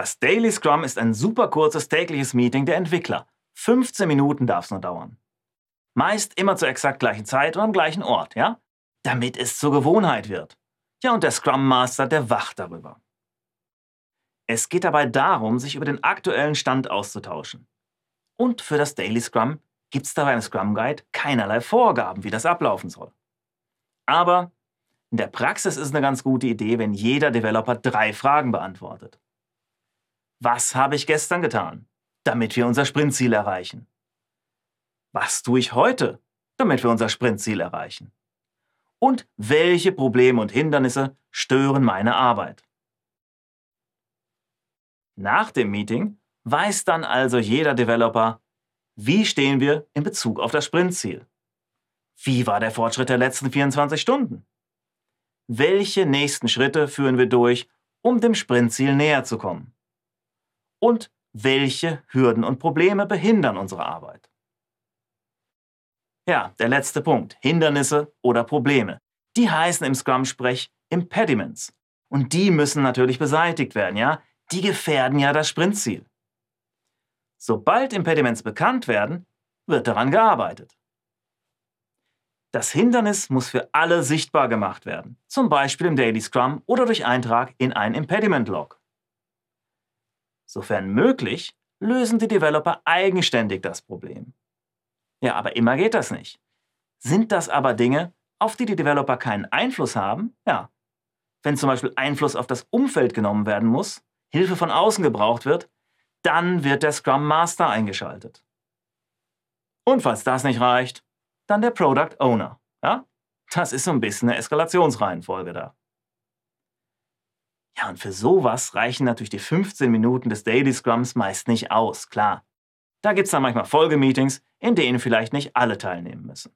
Das Daily Scrum ist ein super kurzes tägliches Meeting der Entwickler. 15 Minuten darf es nur dauern. Meist immer zur exakt gleichen Zeit und am gleichen Ort, ja? Damit es zur Gewohnheit wird. Ja, und der Scrum Master, der wacht darüber. Es geht dabei darum, sich über den aktuellen Stand auszutauschen. Und für das Daily Scrum gibt es dabei im Scrum Guide keinerlei Vorgaben, wie das ablaufen soll. Aber in der Praxis ist es eine ganz gute Idee, wenn jeder Developer drei Fragen beantwortet. Was habe ich gestern getan, damit wir unser Sprintziel erreichen? Was tue ich heute, damit wir unser Sprintziel erreichen? Und welche Probleme und Hindernisse stören meine Arbeit? Nach dem Meeting weiß dann also jeder Developer, wie stehen wir in Bezug auf das Sprintziel? Wie war der Fortschritt der letzten 24 Stunden? Welche nächsten Schritte führen wir durch, um dem Sprintziel näher zu kommen? Und welche Hürden und Probleme behindern unsere Arbeit? Ja, der letzte Punkt, Hindernisse oder Probleme. Die heißen im Scrum-Sprech Impediments. Und die müssen natürlich beseitigt werden, ja? Die gefährden ja das Sprintziel. Sobald Impediments bekannt werden, wird daran gearbeitet. Das Hindernis muss für alle sichtbar gemacht werden, zum Beispiel im Daily Scrum oder durch Eintrag in ein Impediment-Log. Sofern möglich, lösen die Developer eigenständig das Problem. Ja, aber immer geht das nicht. Sind das aber Dinge, auf die die Developer keinen Einfluss haben? Ja. Wenn zum Beispiel Einfluss auf das Umfeld genommen werden muss, Hilfe von außen gebraucht wird, dann wird der Scrum Master eingeschaltet. Und falls das nicht reicht, dann der Product Owner. Ja? Das ist so ein bisschen eine Eskalationsreihenfolge da. Ja, und für sowas reichen natürlich die 15 Minuten des Daily Scrums meist nicht aus, klar. Da gibt es dann manchmal Folgemeetings, in denen vielleicht nicht alle teilnehmen müssen.